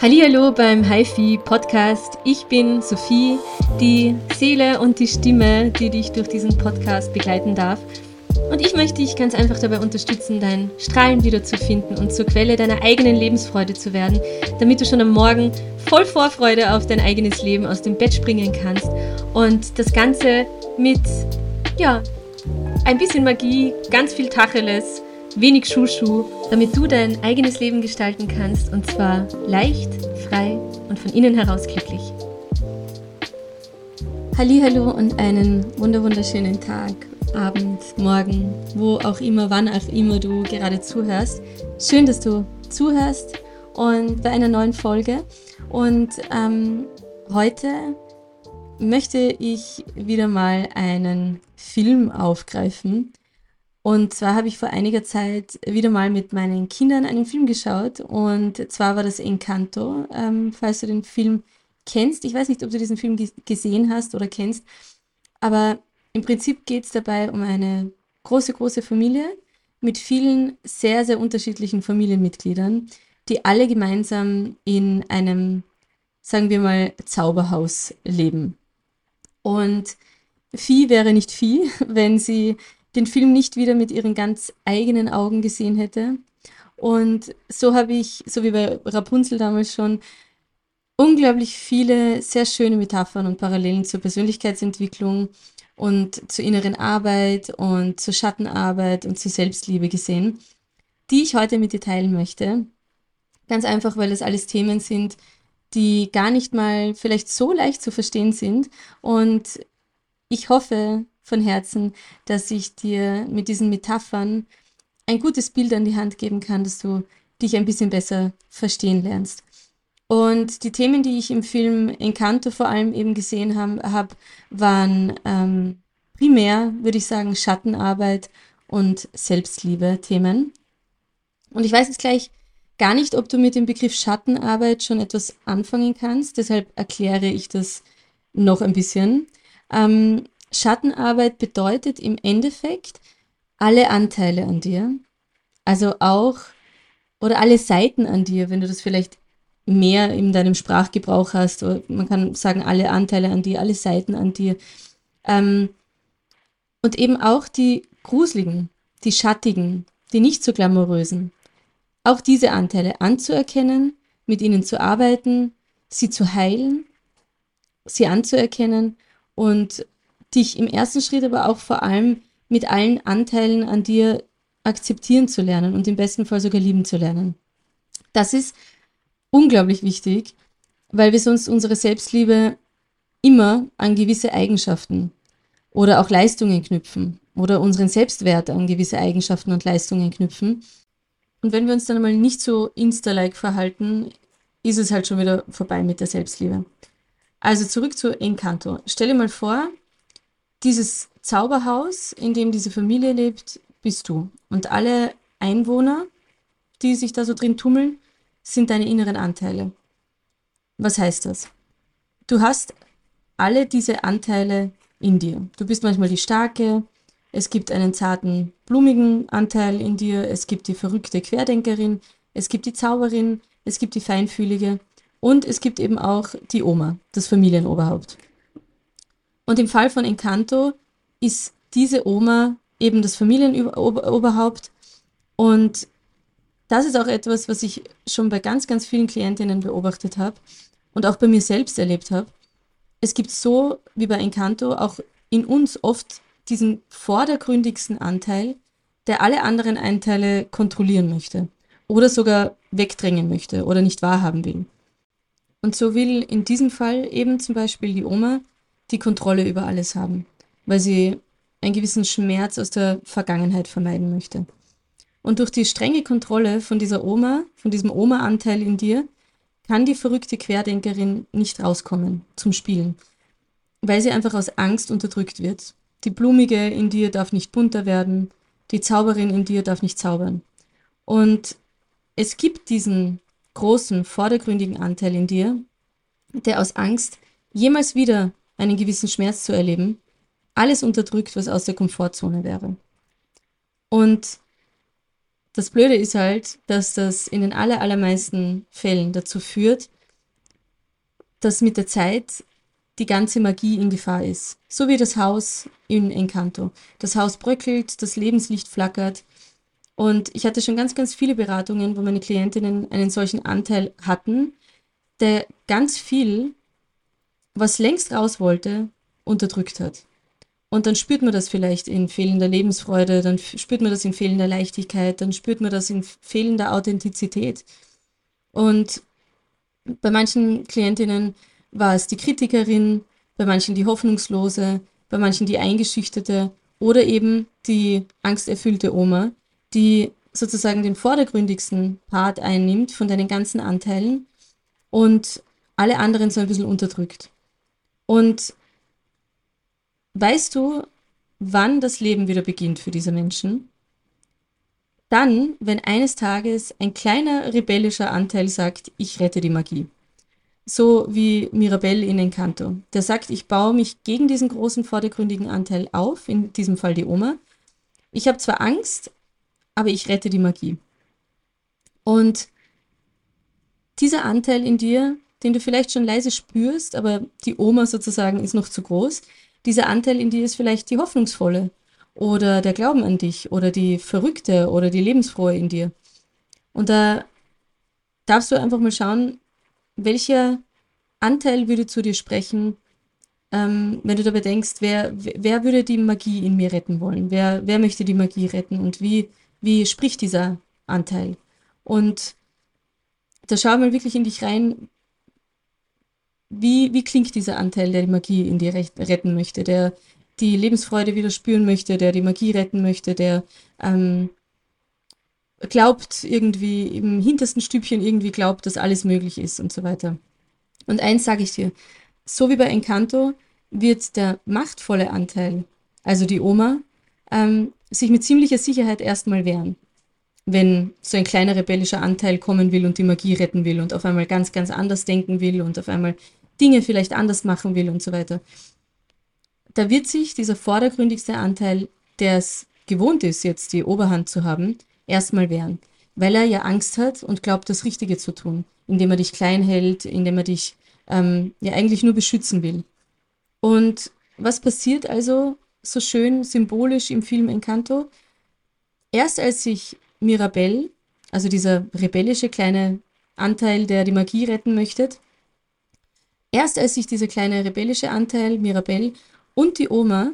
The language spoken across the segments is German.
Hallo beim HiFi Podcast. Ich bin Sophie, die Seele und die Stimme, die dich durch diesen Podcast begleiten darf. Und ich möchte dich ganz einfach dabei unterstützen, dein Strahlen wiederzufinden und zur Quelle deiner eigenen Lebensfreude zu werden, damit du schon am Morgen voll Vorfreude auf dein eigenes Leben aus dem Bett springen kannst und das Ganze mit, ja, ein bisschen Magie, ganz viel Tacheles wenig Schuschu, damit du dein eigenes Leben gestalten kannst und zwar leicht, frei und von innen heraus glücklich. Hallo und einen wunderschönen Tag, Abend, Morgen, wo auch immer, wann auch immer du gerade zuhörst. Schön, dass du zuhörst und bei einer neuen Folge. Und ähm, heute möchte ich wieder mal einen Film aufgreifen, und zwar habe ich vor einiger Zeit wieder mal mit meinen Kindern einen Film geschaut. Und zwar war das Encanto, ähm, falls du den Film kennst. Ich weiß nicht, ob du diesen Film gesehen hast oder kennst. Aber im Prinzip geht es dabei um eine große, große Familie mit vielen sehr, sehr unterschiedlichen Familienmitgliedern, die alle gemeinsam in einem, sagen wir mal, Zauberhaus leben. Und Vieh wäre nicht Vieh, wenn sie den Film nicht wieder mit ihren ganz eigenen Augen gesehen hätte. Und so habe ich, so wie bei Rapunzel damals schon, unglaublich viele sehr schöne Metaphern und Parallelen zur Persönlichkeitsentwicklung und zur inneren Arbeit und zur Schattenarbeit und zur Selbstliebe gesehen, die ich heute mit dir teilen möchte. Ganz einfach, weil das alles Themen sind, die gar nicht mal vielleicht so leicht zu verstehen sind. Und ich hoffe, von Herzen, dass ich dir mit diesen Metaphern ein gutes Bild an die Hand geben kann, dass du dich ein bisschen besser verstehen lernst. Und die Themen, die ich im Film Encanto vor allem eben gesehen habe, hab, waren ähm, primär, würde ich sagen, Schattenarbeit und Selbstliebe-Themen. Und ich weiß jetzt gleich gar nicht, ob du mit dem Begriff Schattenarbeit schon etwas anfangen kannst. Deshalb erkläre ich das noch ein bisschen. Ähm, Schattenarbeit bedeutet im Endeffekt alle Anteile an dir, also auch oder alle Seiten an dir, wenn du das vielleicht mehr in deinem Sprachgebrauch hast, oder man kann sagen alle Anteile an dir, alle Seiten an dir. Ähm, und eben auch die gruseligen, die schattigen, die nicht so glamourösen. Auch diese Anteile anzuerkennen, mit ihnen zu arbeiten, sie zu heilen, sie anzuerkennen und dich im ersten Schritt aber auch vor allem mit allen Anteilen an dir akzeptieren zu lernen und im besten Fall sogar lieben zu lernen. Das ist unglaublich wichtig, weil wir sonst unsere Selbstliebe immer an gewisse Eigenschaften oder auch Leistungen knüpfen oder unseren Selbstwert an gewisse Eigenschaften und Leistungen knüpfen. Und wenn wir uns dann mal nicht so insta-like verhalten, ist es halt schon wieder vorbei mit der Selbstliebe. Also zurück zu Encanto. Stell dir mal vor, dieses Zauberhaus, in dem diese Familie lebt, bist du. Und alle Einwohner, die sich da so drin tummeln, sind deine inneren Anteile. Was heißt das? Du hast alle diese Anteile in dir. Du bist manchmal die starke, es gibt einen zarten, blumigen Anteil in dir, es gibt die verrückte Querdenkerin, es gibt die Zauberin, es gibt die feinfühlige und es gibt eben auch die Oma, das Familienoberhaupt. Und im Fall von Encanto ist diese Oma eben das Familienoberhaupt. Und das ist auch etwas, was ich schon bei ganz, ganz vielen Klientinnen beobachtet habe und auch bei mir selbst erlebt habe. Es gibt so wie bei Encanto auch in uns oft diesen vordergründigsten Anteil, der alle anderen Anteile kontrollieren möchte oder sogar wegdrängen möchte oder nicht wahrhaben will. Und so will in diesem Fall eben zum Beispiel die Oma die Kontrolle über alles haben, weil sie einen gewissen Schmerz aus der Vergangenheit vermeiden möchte. Und durch die strenge Kontrolle von dieser Oma, von diesem Oma-Anteil in dir, kann die verrückte Querdenkerin nicht rauskommen zum Spielen, weil sie einfach aus Angst unterdrückt wird. Die Blumige in dir darf nicht bunter werden, die Zauberin in dir darf nicht zaubern. Und es gibt diesen großen, vordergründigen Anteil in dir, der aus Angst, jemals wieder einen gewissen Schmerz zu erleben, alles unterdrückt, was aus der Komfortzone wäre. Und das Blöde ist halt, dass das in den aller, allermeisten Fällen dazu führt, dass mit der Zeit die ganze Magie in Gefahr ist. So wie das Haus in Encanto. Das Haus bröckelt, das Lebenslicht flackert. Und ich hatte schon ganz, ganz viele Beratungen, wo meine Klientinnen einen solchen Anteil hatten, der ganz viel, was längst raus wollte, unterdrückt hat. Und dann spürt man das vielleicht in fehlender Lebensfreude, dann spürt man das in fehlender Leichtigkeit, dann spürt man das in fehlender Authentizität. Und bei manchen Klientinnen war es die Kritikerin, bei manchen die Hoffnungslose, bei manchen die Eingeschüchterte oder eben die angsterfüllte Oma, die sozusagen den vordergründigsten Part einnimmt von deinen ganzen Anteilen und alle anderen so ein bisschen unterdrückt. Und weißt du, wann das Leben wieder beginnt für diese Menschen? Dann, wenn eines Tages ein kleiner rebellischer Anteil sagt, ich rette die Magie so wie Mirabelle in Encanto. Der sagt, ich baue mich gegen diesen großen vordergründigen Anteil auf, in diesem Fall die Oma. Ich habe zwar Angst, aber ich rette die Magie. Und dieser Anteil in dir, den du vielleicht schon leise spürst, aber die Oma sozusagen ist noch zu groß, dieser Anteil in dir ist vielleicht die hoffnungsvolle oder der Glauben an dich oder die Verrückte oder die Lebensfrohe in dir. Und da darfst du einfach mal schauen, welcher Anteil würde zu dir sprechen, ähm, wenn du dabei denkst, wer, wer würde die Magie in mir retten wollen? Wer, wer möchte die Magie retten und wie, wie spricht dieser Anteil? Und da schau mal wirklich in dich rein, wie, wie klingt dieser Anteil, der die Magie in dir retten möchte, der die Lebensfreude wieder spüren möchte, der die Magie retten möchte, der ähm, glaubt irgendwie im hintersten Stübchen irgendwie glaubt, dass alles möglich ist und so weiter. Und eins sage ich dir, so wie bei Encanto wird der machtvolle Anteil, also die Oma, ähm, sich mit ziemlicher Sicherheit erstmal wehren, wenn so ein kleiner rebellischer Anteil kommen will und die Magie retten will und auf einmal ganz, ganz anders denken will und auf einmal Dinge vielleicht anders machen will und so weiter. Da wird sich dieser vordergründigste Anteil, der es gewohnt ist, jetzt die Oberhand zu haben, erstmal wehren, weil er ja Angst hat und glaubt, das Richtige zu tun, indem er dich klein hält, indem er dich ähm, ja eigentlich nur beschützen will. Und was passiert also so schön symbolisch im Film Encanto? Erst als sich Mirabelle, also dieser rebellische kleine Anteil, der die Magie retten möchte, erst als sich dieser kleine rebellische Anteil, Mirabelle und die Oma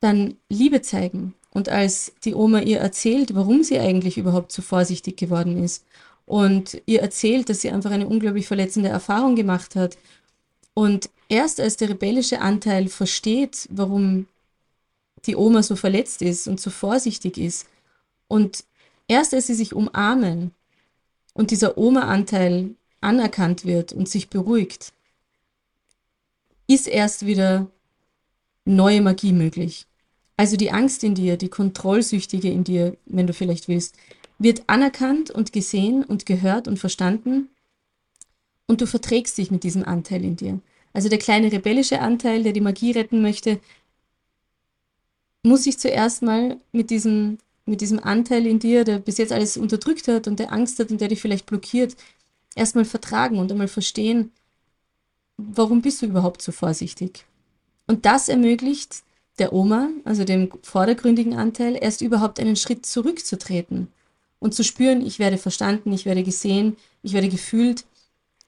dann Liebe zeigen und als die Oma ihr erzählt, warum sie eigentlich überhaupt so vorsichtig geworden ist und ihr erzählt, dass sie einfach eine unglaublich verletzende Erfahrung gemacht hat. Und erst als der rebellische Anteil versteht, warum die Oma so verletzt ist und so vorsichtig ist, und erst als sie sich umarmen und dieser Oma-Anteil anerkannt wird und sich beruhigt, ist erst wieder neue Magie möglich. Also die Angst in dir, die Kontrollsüchtige in dir, wenn du vielleicht willst, wird anerkannt und gesehen und gehört und verstanden und du verträgst dich mit diesem Anteil in dir. Also der kleine rebellische Anteil, der die Magie retten möchte, muss sich zuerst mal mit diesem, mit diesem Anteil in dir, der bis jetzt alles unterdrückt hat und der Angst hat und der dich vielleicht blockiert, erstmal vertragen und einmal verstehen, warum bist du überhaupt so vorsichtig. Und das ermöglicht der Oma, also dem vordergründigen Anteil, erst überhaupt einen Schritt zurückzutreten und zu spüren, ich werde verstanden, ich werde gesehen, ich werde gefühlt.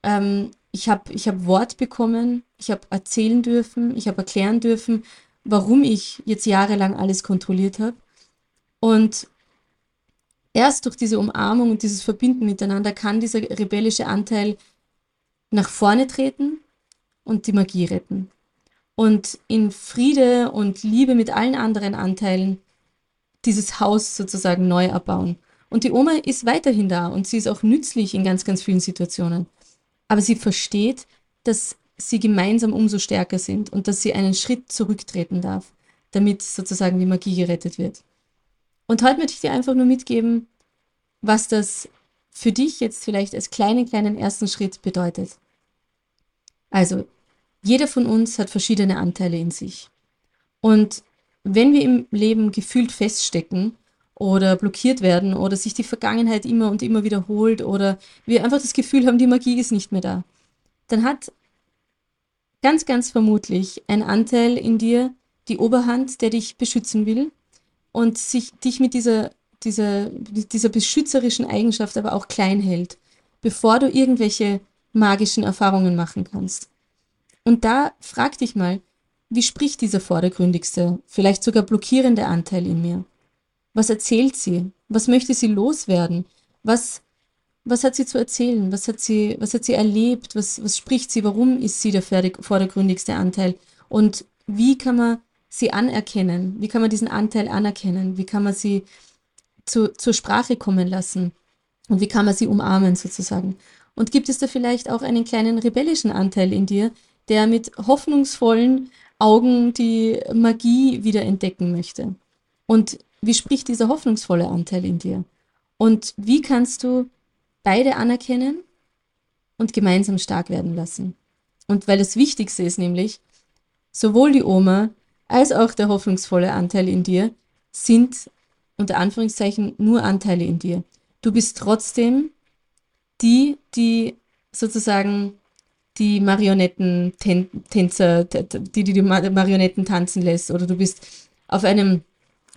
Ähm, ich habe ich hab Wort bekommen, ich habe erzählen dürfen, ich habe erklären dürfen, warum ich jetzt jahrelang alles kontrolliert habe. Und erst durch diese Umarmung und dieses Verbinden miteinander kann dieser rebellische Anteil nach vorne treten und die Magie retten und in Friede und Liebe mit allen anderen Anteilen dieses Haus sozusagen neu erbauen. Und die Oma ist weiterhin da und sie ist auch nützlich in ganz, ganz vielen Situationen. Aber sie versteht, dass sie gemeinsam umso stärker sind und dass sie einen Schritt zurücktreten darf, damit sozusagen die Magie gerettet wird. Und heute möchte ich dir einfach nur mitgeben, was das für dich jetzt vielleicht als kleinen, kleinen ersten Schritt bedeutet. Also, jeder von uns hat verschiedene Anteile in sich. Und wenn wir im Leben gefühlt feststecken oder blockiert werden oder sich die Vergangenheit immer und immer wiederholt oder wir einfach das Gefühl haben, die Magie ist nicht mehr da, dann hat ganz, ganz vermutlich ein Anteil in dir die Oberhand, der dich beschützen will und sich dich mit dieser, dieser, dieser beschützerischen Eigenschaft aber auch klein hält, bevor du irgendwelche magischen Erfahrungen machen kannst. Und da frag dich mal, wie spricht dieser vordergründigste, vielleicht sogar blockierende Anteil in mir? Was erzählt sie? Was möchte sie loswerden? Was, was hat sie zu erzählen? Was hat sie, was hat sie erlebt? Was, was spricht sie? Warum ist sie der vordergründigste Anteil? Und wie kann man sie anerkennen? Wie kann man diesen Anteil anerkennen? Wie kann man sie zu, zur Sprache kommen lassen? Und wie kann man sie umarmen sozusagen? Und gibt es da vielleicht auch einen kleinen rebellischen Anteil in dir, der mit hoffnungsvollen Augen die Magie wieder entdecken möchte? Und wie spricht dieser hoffnungsvolle Anteil in dir? Und wie kannst du beide anerkennen und gemeinsam stark werden lassen? Und weil das Wichtigste ist nämlich, sowohl die Oma als auch der hoffnungsvolle Anteil in dir sind unter Anführungszeichen nur Anteile in dir. Du bist trotzdem die, die sozusagen die Marionettentänzer, die, die die Marionetten tanzen lässt, oder du bist auf einem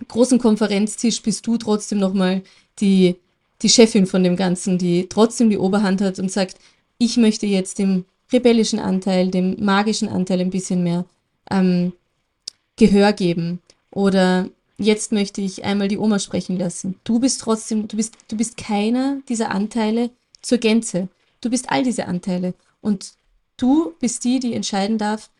großen Konferenztisch bist du trotzdem nochmal die, die Chefin von dem Ganzen, die trotzdem die Oberhand hat und sagt, ich möchte jetzt dem rebellischen Anteil, dem magischen Anteil ein bisschen mehr ähm, Gehör geben. Oder jetzt möchte ich einmal die Oma sprechen lassen. Du bist trotzdem, du bist, du bist keiner dieser Anteile zur Gänze. Du bist all diese Anteile. Und du bist die, die entscheiden darf,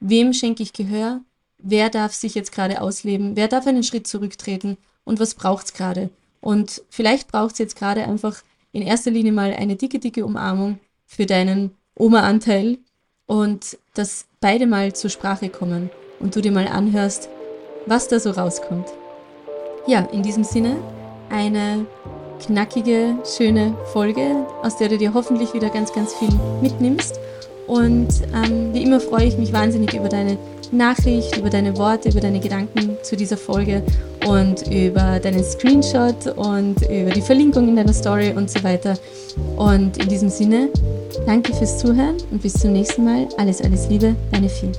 wem schenke ich Gehör, wer darf sich jetzt gerade ausleben, wer darf einen Schritt zurücktreten und was braucht es gerade. Und vielleicht braucht es jetzt gerade einfach in erster Linie mal eine dicke, dicke Umarmung für deinen Oma-Anteil und dass beide mal zur Sprache kommen und du dir mal anhörst, was da so rauskommt. Ja, in diesem Sinne eine knackige, schöne Folge, aus der du dir hoffentlich wieder ganz, ganz viel mitnimmst. Und ähm, wie immer freue ich mich wahnsinnig über deine Nachricht, über deine Worte, über deine Gedanken zu dieser Folge und über deinen Screenshot und über die Verlinkung in deiner Story und so weiter. Und in diesem Sinne, danke fürs Zuhören und bis zum nächsten Mal. Alles, alles Liebe, deine Vieh.